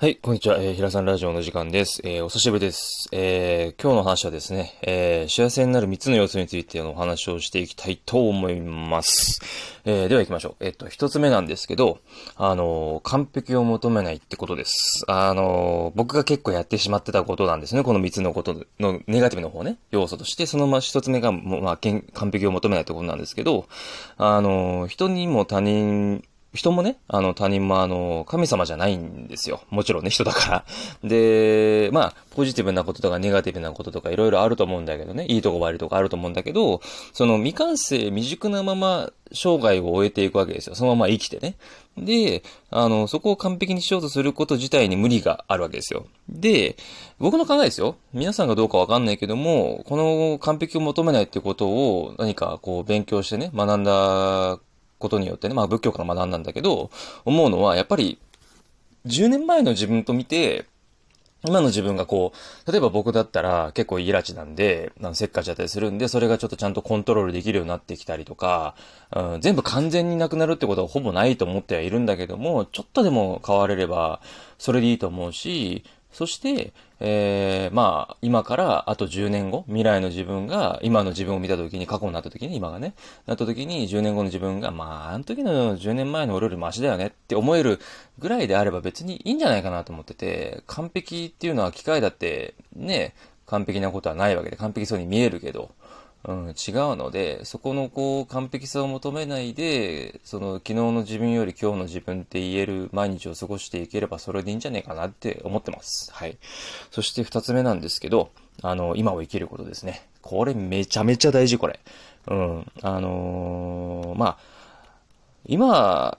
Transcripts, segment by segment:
はい、こんにちは。えー、平さんラジオの時間です。えー、お久しぶりです。えー、今日の話はですね、えー、幸せになる3つの要素についてのお話をしていきたいと思います。えー、では行きましょう。えっと、1つ目なんですけど、あの、完璧を求めないってことです。あの、僕が結構やってしまってたことなんですね。この3つのことのネガティブの方ね、要素として、そのま、1つ目が、まあ、完璧を求めないってことなんですけど、あの人にも他人人もね、あの、他人もあの、神様じゃないんですよ。もちろんね、人だから。で、まあ、ポジティブなこととかネガティブなこととかいろいろあると思うんだけどね、いいとこ悪いとこあると思うんだけど、その未完成未熟なまま生涯を終えていくわけですよ。そのまま生きてね。で、あの、そこを完璧にしようとすること自体に無理があるわけですよ。で、僕の考えですよ。皆さんがどうかわかんないけども、この完璧を求めないってことを何かこう勉強してね、学んだことによってね、まあ仏教から学んだんだけど、思うのは、やっぱり、10年前の自分と見て、今の自分がこう、例えば僕だったら結構イラチなんで、あのせっかちだったりするんで、それがちょっとちゃんとコントロールできるようになってきたりとか、うん、全部完全になくなるってことはほぼないと思ってはいるんだけども、ちょっとでも変われれば、それでいいと思うし、そして、えー、まあ、今からあと10年後、未来の自分が、今の自分を見たときに、過去になったときに、今がね、なったときに、10年後の自分が、まあ、あの時の10年前の俺よりマシだよねって思えるぐらいであれば別にいいんじゃないかなと思ってて、完璧っていうのは機械だって、ね、完璧なことはないわけで、完璧そうに見えるけど、うん、違うので、そこのこう、完璧さを求めないで、その、昨日の自分より今日の自分って言える毎日を過ごしていければそれでいいんじゃねえかなって思ってます。はい。そして二つ目なんですけど、あの、今を生きることですね。これめちゃめちゃ大事、これ。うん。あのー、まあ、今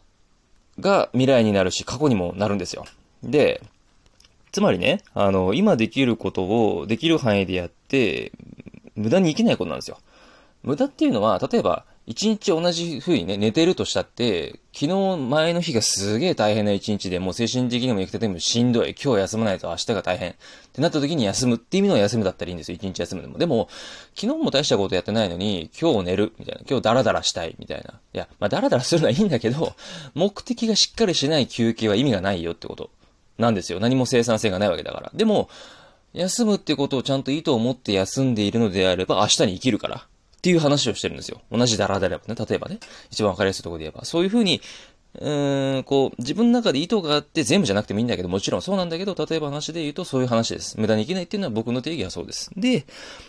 が未来になるし、過去にもなるんですよ。で、つまりね、あの、今できることをできる範囲でやって、無駄に生きないことなんですよ。無駄っていうのは、例えば、一日同じ風にね、寝てるとしたって、昨日前の日がすげえ大変な一日で、もう精神的にも生きててもしんどい。今日休まないと明日が大変。ってなった時に休むっていう意味の休むだったらいいんですよ。一日休むでも。でも、昨日も大したことやってないのに、今日寝る。みたいな。今日ダラダラしたい。みたいな。いや、まあダラダラするのはいいんだけど、目的がしっかりしない休憩は意味がないよってことなんですよ。何も生産性がないわけだから。でも、休むってことをちゃんといいと思って休んでいるのであれば、明日に生きるから。っていう話をしてるんですよ。同じダラダラばね。例えばね。一番わかりやすいところで言えば。そういうふうに、うーん、こう、自分の中で意図があって全部じゃなくてもいいんだけど、もちろんそうなんだけど、例えば話で言うとそういう話です。無駄に生きないっていうのは僕の定義はそうです。で、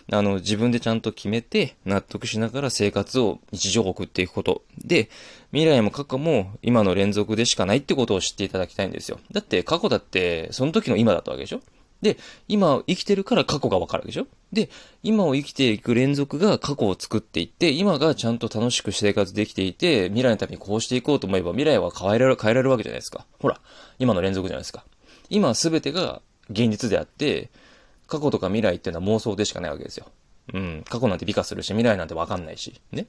あの、自分でちゃんと決めて、納得しながら生活を、日常送っていくこと。で、未来も過去も今の連続でしかないってことを知っていただきたいんですよ。だって過去だって、その時の今だったわけでしょ？で、今生きてるから過去がわかるでしょ？で、今を生きていく連続が過去を作っていって、今がちゃんと楽しく生活できていて、未来のためにこうしていこうと思えば未来は変えられる、変えられるわけじゃないですか。ほら、今の連続じゃないですか。今すべてが現実であって、過去とか未来っていうのは妄想でしかないわけですよ。うん。過去なんて美化するし、未来なんてわかんないし。ね。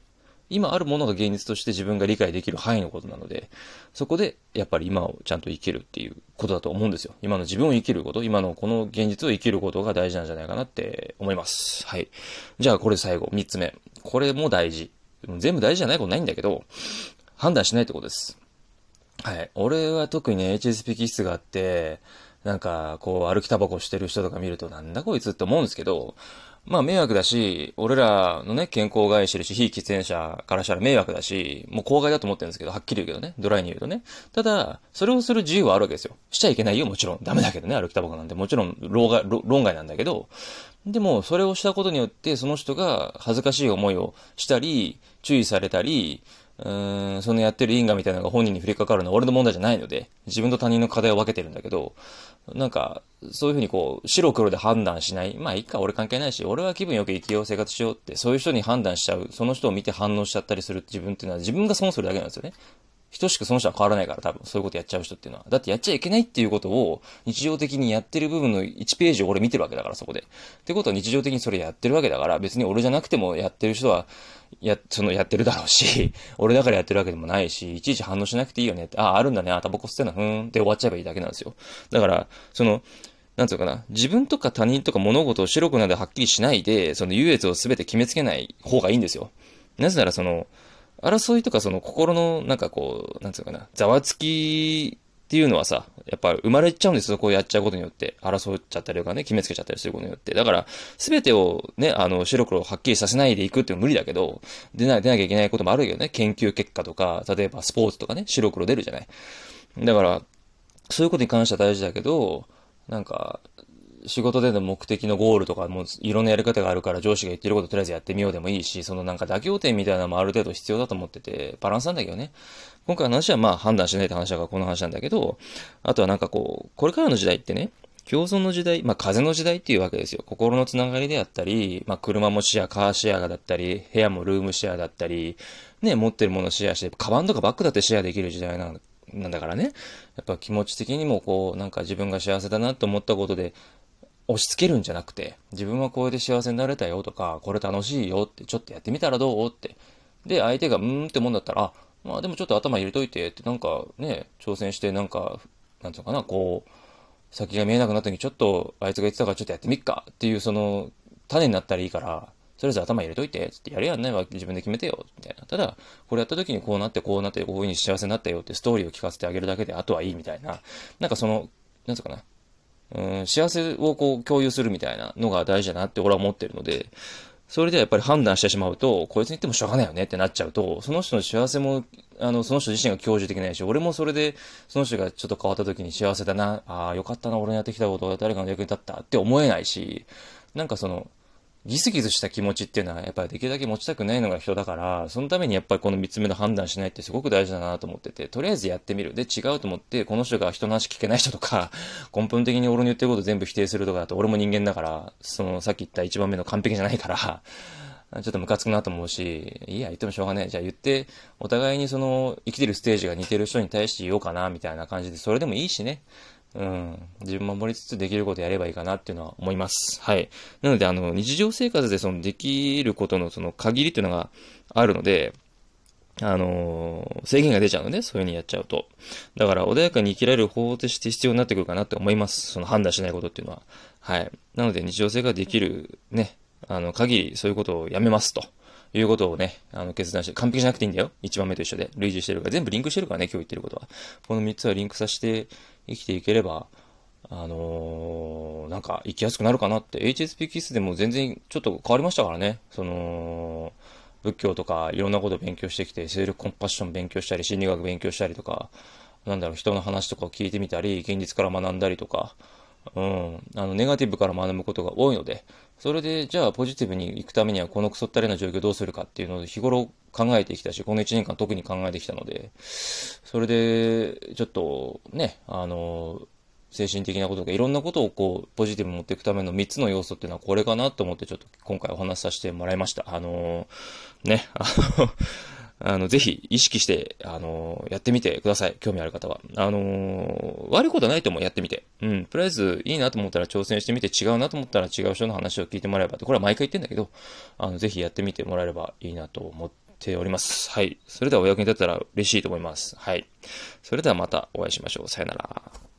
今あるものが現実として自分が理解できる範囲のことなので、そこでやっぱり今をちゃんと生きるっていうことだと思うんですよ。今の自分を生きること、今のこの現実を生きることが大事なんじゃないかなって思います。はい。じゃあこれ最後、三つ目。これも大事。全部大事じゃないことないんだけど、判断しないってことです。はい。俺は特にね、HSP 気質があって、なんか、こう、歩きタバコしてる人とか見ると、なんだこいつって思うんですけど、まあ迷惑だし、俺らのね、健康害してるし、非喫煙者からしたら迷惑だし、もう公害だと思ってるんですけど、はっきり言うけどね、ドライに言うとね。ただ、それをする自由はあるわけですよ。しちゃいけないよ、もちろん。ダメだけどね、歩きタバコなんて。もちろん、老害、論外なんだけど、でも、それをしたことによって、その人が恥ずかしい思いをしたり、注意されたり、うん、そのやってる因果みたいなのが本人に降りかかるのは俺の問題じゃないので、自分と他人の課題を分けてるんだけど、なんか、そういうふうにこう、白黒で判断しない。まあいいか、俺関係ないし、俺は気分よく生きよう、生活しようって、そういう人に判断しちゃう。その人を見て反応しちゃったりする自分っていうのは自分が損するだけなんですよね。等しくその人は変わらないから多分、そういうことやっちゃう人っていうのは。だってやっちゃいけないっていうことを日常的にやってる部分の1ページを俺見てるわけだから、そこで。ってことは日常的にそれやってるわけだから、別に俺じゃなくてもやってる人は、や、そのやってるだろうし、俺だからやってるわけでもないし、いちいち反応しなくていいよねって、ああ、あるんだね、あ、タバコ吸ってんの、ふーんって終わっちゃえばいいだけなんですよ。だから、その、なんつうかな、自分とか他人とか物事を白くなではっきりしないで、その優越を全て決めつけない方がいいんですよ。なぜならその、争いとかその心のなんかこう、なんつうかな、ざわつきっていうのはさ、やっぱ生まれちゃうんですよ、こをやっちゃうことによって。争っちゃったりとかね、決めつけちゃったりすることによって。だから、すべてをね、あの、白黒はっきりさせないでいくっていうのは無理だけど、出ない出なきゃいけないこともあるよね。研究結果とか、例えばスポーツとかね、白黒出るじゃない。だから、そういうことに関しては大事だけど、なんか、仕事での目的のゴールとかもいろんなやり方があるから上司が言ってることとりあえずやってみようでもいいし、そのなんか妥協点みたいなのもある程度必要だと思ってて、バランスなんだけどね。今回の話はまあ判断しないって話だからこの話なんだけど、あとはなんかこう、これからの時代ってね、共存の時代、まあ風の時代っていうわけですよ。心のつながりであったり、まあ車もシェア、カーシェアだったり、部屋もルームシェアだったり、ね、持ってるものシェアして、カバンとかバッグだってシェアできる時代なんなんだからね。やっぱ気持ち的にもこう、なんか自分が幸せだなと思ったことで、押し付けるんじゃなくて、自分はこれで幸せになれたよとか、これ楽しいよって、ちょっとやってみたらどうって。で、相手がうーんってもんだったら、あ、まあでもちょっと頭入れといてって、なんかね、挑戦してなんか、なんつうのかな、こう、先が見えなくなった時にちょっとあいつが言ってたからちょっとやってみっかっていうその種になったらいいから、とりあえず頭入れといて、つってやるやんないわ自分で決めてよ、みたいな。ただ、これやった時にこうなってこうなってこういう風に幸せになったよってストーリーを聞かせてあげるだけで、あとはいいみたいな。なんかその、なんつうかな。うん、幸せをこう共有するみたいなのが大事だなって俺は思ってるので、それではやっぱり判断してしまうと、こいつに言ってもしょうがないよねってなっちゃうと、その人の幸せも、あの、その人自身が享受できないし、俺もそれで、その人がちょっと変わった時に幸せだな、ああ、よかったな、俺のやってきたことが誰かの役に立ったって思えないし、なんかその、ギスギスした気持ちっていうのはやっぱりできるだけ持ちたくないのが人だから、そのためにやっぱりこの3つ目の判断しないってすごく大事だなと思ってて、とりあえずやってみる。で、違うと思って、この人が人の話聞けない人とか、根本的に俺の言ってること全部否定するとかだと、俺も人間だから、そのさっき言った1番目の完璧じゃないから、ちょっとムカつくなと思うし、いや、言ってもしょうがない。じゃあ言って、お互いにその、生きてるステージが似てる人に対して言おうかな、みたいな感じで、それでもいいしね。うん。自分守りつつできることやればいいかなっていうのは思います。はい。なので、あの、日常生活でそのできることのその限りっていうのがあるので、あのー、制限が出ちゃうのね、そういう風にやっちゃうと。だから、穏やかに生きられる方法として必要になってくるかなって思います。その判断しないことっていうのは。はい。なので、日常生活できる、ね、あの、限りそういうことをやめますと。いうことをね、あの、決断して、完璧じゃなくていいんだよ。一番目と一緒で。類似してるから。全部リンクしてるからね、今日言ってることは。この三つはリンクさせて生きていければ、あのー、なんか生きやすくなるかなって。HSP キスでも全然ちょっと変わりましたからね。その、仏教とかいろんなこと勉強してきて、セールコンパッション勉強したり、心理学勉強したりとか、なんだろう、人の話とかを聞いてみたり、現実から学んだりとか、うん、あの、ネガティブから学ぶことが多いので、それで、じゃあポジティブに行くためにはこのクソったれな状況どうするかっていうのを日頃考えてきたし、この1年間特に考えてきたので、それで、ちょっとね、あの、精神的なこととかいろんなことをこう、ポジティブに持っていくための3つの要素っていうのはこれかなと思ってちょっと今回お話しさせてもらいました。あのね、あのあの、ぜひ意識して、あの、やってみてください。興味ある方は。あの、悪いことないと思う、やってみて。うん。とりあえず、いいなと思ったら挑戦してみて、違うなと思ったら違う人の話を聞いてもらえばって、これは毎回言ってんだけど、あの、ぜひやってみてもらえればいいなと思っております。はい。それではお役に立ったら嬉しいと思います。はい。それではまたお会いしましょう。さよなら。